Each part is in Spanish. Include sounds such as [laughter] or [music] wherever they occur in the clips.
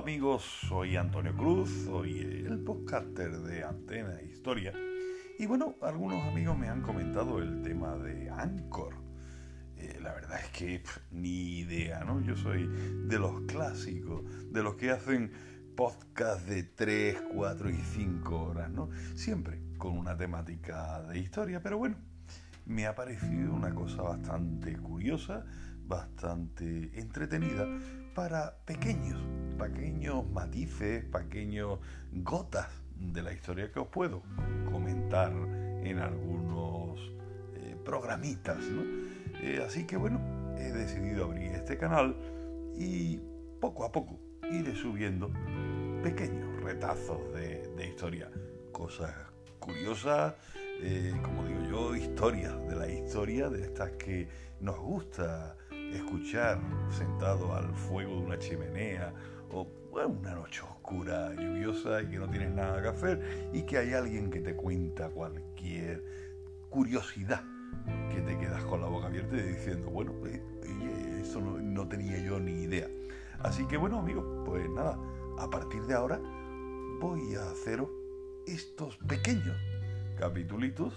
amigos? Soy Antonio Cruz, soy el podcaster de Antena Historia. Y bueno, algunos amigos me han comentado el tema de Anchor. Eh, la verdad es que ni idea, ¿no? Yo soy de los clásicos, de los que hacen podcast de 3, 4 y 5 horas, ¿no? Siempre con una temática de historia, pero bueno, me ha parecido una cosa bastante curiosa, bastante entretenida para pequeños, pequeños matices, pequeños gotas de la historia que os puedo comentar en algunos eh, programitas. Eh, así que bueno, he decidido abrir este canal y poco a poco iré subiendo pequeños retazos de, historia, cosas curiosas, eh, como digo yo, historias de la historia, de estas que nos gusta escuchar sentado al fuego de una chimenea o una noche oscura, lluviosa y que no tienes nada que hacer y que hay alguien que te cuenta cualquier curiosidad que te quedas con la boca abierta diciendo, bueno, eh, eso no, tenía yo ni idea. Así que bueno amigos, pues nada, a partir de ahora voy a haceros estos pequeños capitulitos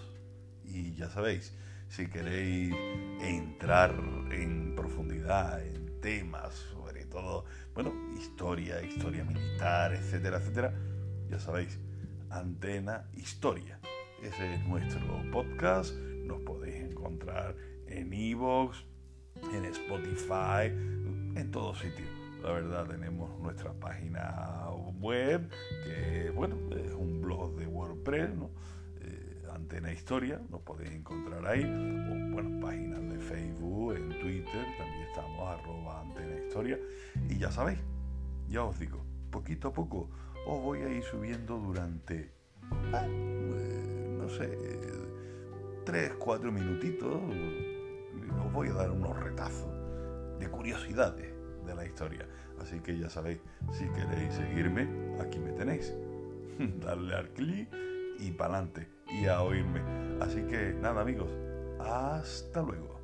y ya sabéis, si queréis entrar en profundidad en temas, todo, bueno, historia, historia militar, etcétera, etcétera, ya sabéis, Antena Historia. Ese es nuestro podcast, nos podéis encontrar en Evox, en Spotify, en todos sitios. La verdad tenemos nuestra página web, que bueno, es un blog de WordPress, ¿no? Antena Historia, nos podéis encontrar ahí, o bueno, páginas de Facebook, en Twitter, también estamos arroba Antena Y ya sabéis, ya os digo, poquito a poco os voy a ir subiendo durante, ah, eh, no sé, tres, cuatro minutitos, os voy a dar unos retazos de curiosidades de la historia. Así que ya sabéis, si queréis seguirme, aquí me tenéis. [laughs] Darle al clic y para adelante y a oírme. Así que nada amigos, hasta luego.